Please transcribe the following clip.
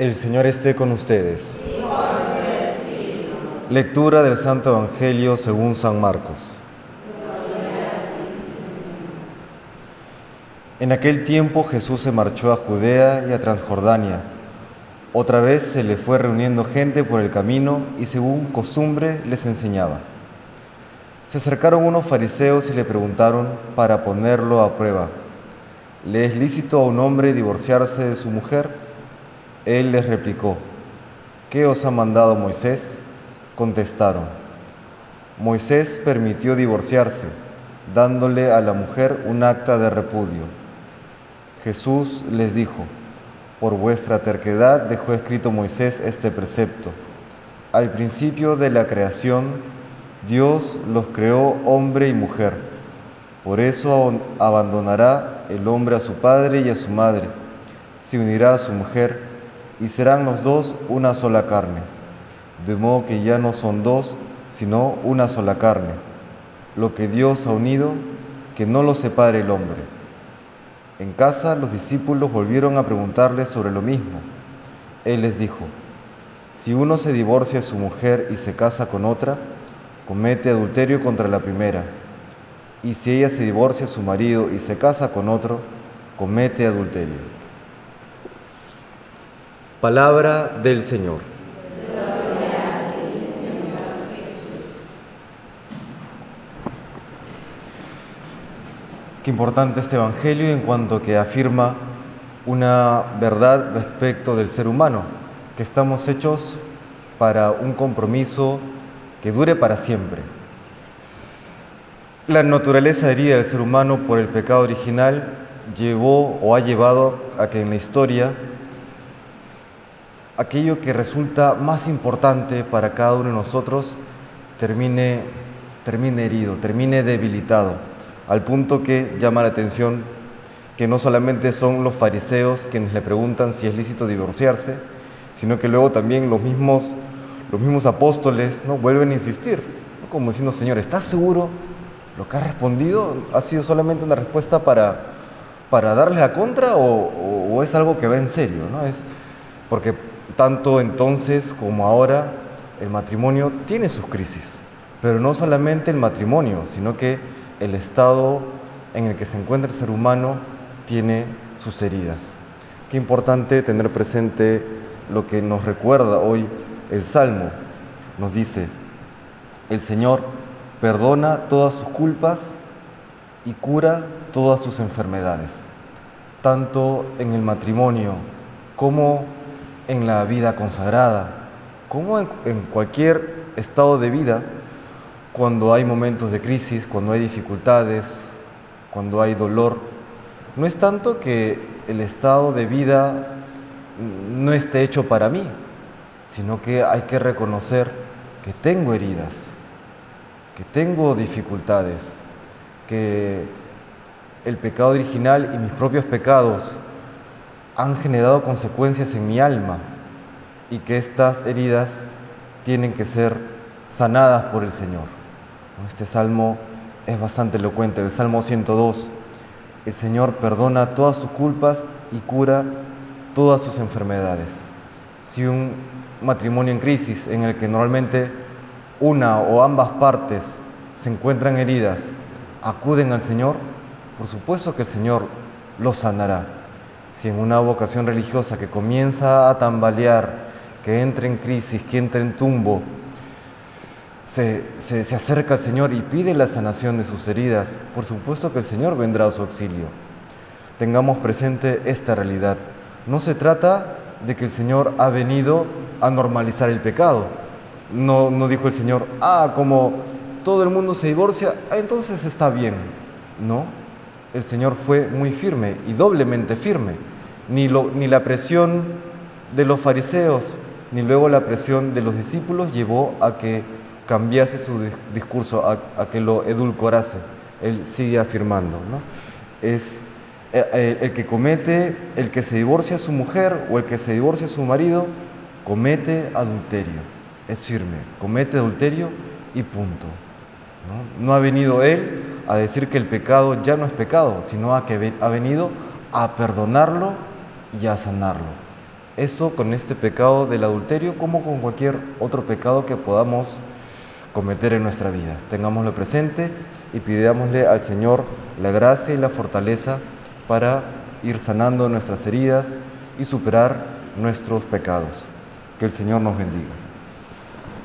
El Señor esté con ustedes. Lectura del Santo Evangelio según San Marcos. En aquel tiempo Jesús se marchó a Judea y a Transjordania. Otra vez se le fue reuniendo gente por el camino y según costumbre les enseñaba. Se acercaron unos fariseos y le preguntaron para ponerlo a prueba, ¿le es lícito a un hombre divorciarse de su mujer? Él les replicó, ¿qué os ha mandado Moisés? Contestaron, Moisés permitió divorciarse, dándole a la mujer un acta de repudio. Jesús les dijo, por vuestra terquedad dejó escrito Moisés este precepto. Al principio de la creación, Dios los creó hombre y mujer. Por eso abandonará el hombre a su padre y a su madre, se unirá a su mujer y serán los dos una sola carne. De modo que ya no son dos, sino una sola carne. Lo que Dios ha unido, que no lo separe el hombre. En casa los discípulos volvieron a preguntarle sobre lo mismo. Él les dijo, si uno se divorcia de su mujer y se casa con otra, comete adulterio contra la primera. Y si ella se divorcia de su marido y se casa con otro, comete adulterio. Palabra del Señor. Qué importante este Evangelio en cuanto que afirma una verdad respecto del ser humano, que estamos hechos para un compromiso que dure para siempre. La naturaleza herida del ser humano por el pecado original llevó o ha llevado a que en la historia aquello que resulta más importante para cada uno de nosotros termine, termine herido, termine debilitado, al punto que llama la atención que no solamente son los fariseos quienes le preguntan si es lícito divorciarse, sino que luego también los mismos, los mismos apóstoles ¿no? vuelven a insistir, como diciendo, Señor, ¿estás seguro? Lo que ha respondido ha sido solamente una respuesta para, para darle la contra o, o, es algo que va en serio, ¿no? Es porque tanto entonces como ahora el matrimonio tiene sus crisis, pero no solamente el matrimonio, sino que el estado en el que se encuentra el ser humano tiene sus heridas. Qué importante tener presente lo que nos recuerda hoy el Salmo. Nos dice, el Señor perdona todas sus culpas y cura todas sus enfermedades, tanto en el matrimonio como en la vida consagrada, como en, cualquier estado de vida, cuando hay momentos de crisis, cuando hay dificultades, cuando hay dolor, no es tanto que el estado de vida no esté hecho para mí, sino que hay que reconocer que tengo heridas, que tengo dificultades, que el pecado original y mis propios pecados han generado consecuencias en mi alma y que estas heridas tienen que ser sanadas por el Señor. Este salmo es bastante elocuente, el Salmo 102. El Señor perdona todas sus culpas y cura todas sus enfermedades. Si un matrimonio en crisis en el que normalmente una o ambas partes se encuentran heridas, acuden al Señor, por supuesto que el Señor los sanará si en una vocación religiosa que comienza a tambalear, que entra en crisis, que entra en tumbo, se, se, acerca al Señor y pide la sanación de sus heridas, por supuesto que el Señor vendrá a su auxilio. Tengamos presente esta realidad. No se trata de que el Señor ha venido a normalizar el pecado. No, no dijo el Señor, ah, como todo el mundo se divorcia, ah, entonces está bien. No, el Señor fue muy firme y doblemente firme. Ni, la presión de los fariseos, ni luego la presión de los discípulos llevó a que cambiase su discurso, a, que lo edulcorase. Él sigue afirmando, ¿no? Es eh, eh, el que comete, el que se divorcia a su mujer o el que se divorcia a su marido, comete adulterio. Es firme, comete adulterio y punto. ¿No? ha venido él a decir que el pecado ya no es pecado, sino a que ha venido a perdonarlo y a sanarlo. Eso con este pecado del adulterio como con cualquier otro pecado que podamos cometer en nuestra vida. Tengámoslo presente y pidámosle al Señor la gracia y la fortaleza para ir sanando nuestras heridas y superar nuestros pecados. Que el Señor nos bendiga.